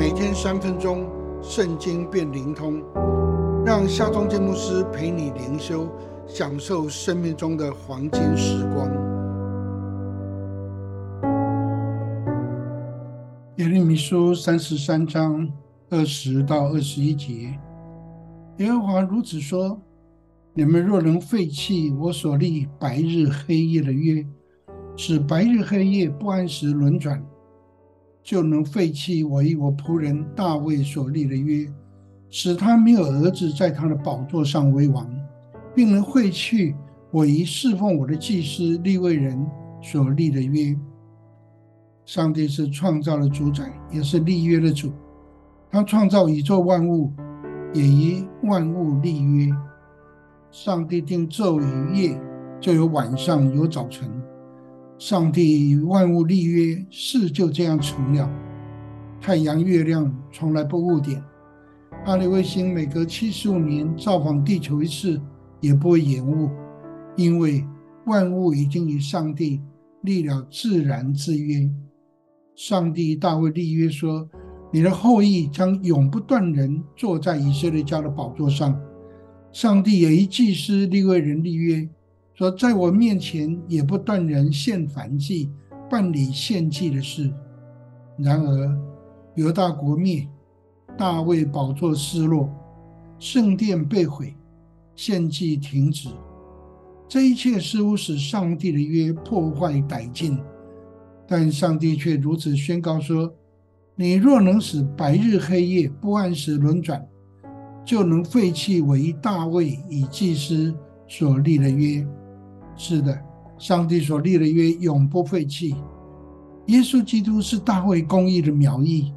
每天三分钟，圣经变灵通，让夏忠建牧师陪你灵修，享受生命中的黄金时光。耶利米书三十三章二十到二十一节，耶和华如此说：你们若能废弃我所立白日黑夜的约，使白日黑夜不按时轮转。就能废弃我与我仆人大卫所立的约，使他没有儿子在他的宝座上为王，并能废去我与侍奉我的祭司立位人所立的约。上帝是创造的主宰，也是立约的主。他创造宇宙万物，也与万物立约。上帝定昼与夜，就有晚上，有早晨。上帝与万物立约，事就这样成了。太阳、月亮从来不误点，阿里卫星每隔七十五年造访地球一次，也不会延误，因为万物已经与上帝立了自然之约。上帝大卫立约说：“你的后裔将永不断人坐在以色列家的宝座上。”上帝也与祭司立位人立约。说，在我面前也不断人献燔祭、办理献祭的事。然而，犹大国灭，大卫宝座失落，圣殿被毁，献祭停止。这一切似乎使上帝的约破坏殆尽。但上帝却如此宣告说：“你若能使白日黑夜不按时轮转，就能废弃我一大卫以祭司所立的约。”是的，上帝所立的约永不废弃。耶稣基督是大卫公义的苗裔，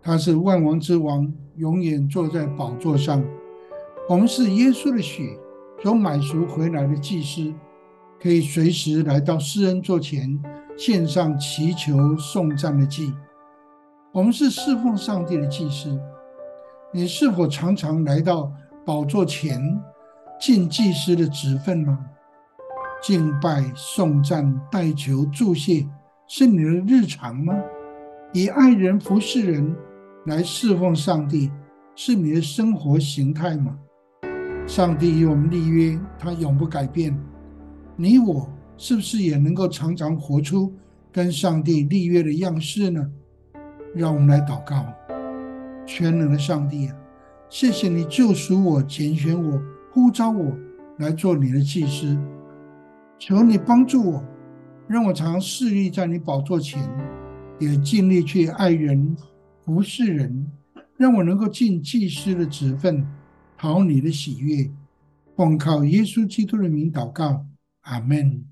他是万王之王，永远坐在宝座上。我们是耶稣的血所买赎回来的祭司，可以随时来到施恩座前，献上祈求颂赞的祭。我们是侍奉上帝的祭司。你是否常常来到宝座前，尽祭司的职分呢？敬拜、颂赞、代求、助谢，是你的日常吗？以爱人服侍人来侍奉上帝，是你的生活形态吗？上帝与我们立约，他永不改变。你我是不是也能够常常活出跟上帝立约的样式呢？让我们来祷告：全能的上帝啊，谢谢你救赎我、拣选我、呼召我来做你的祭司。求你帮助我，让我常侍立在你宝座前，也尽力去爱人、服侍人，让我能够尽祭司的职分，讨你的喜悦。奉靠耶稣基督的名祷告，阿门。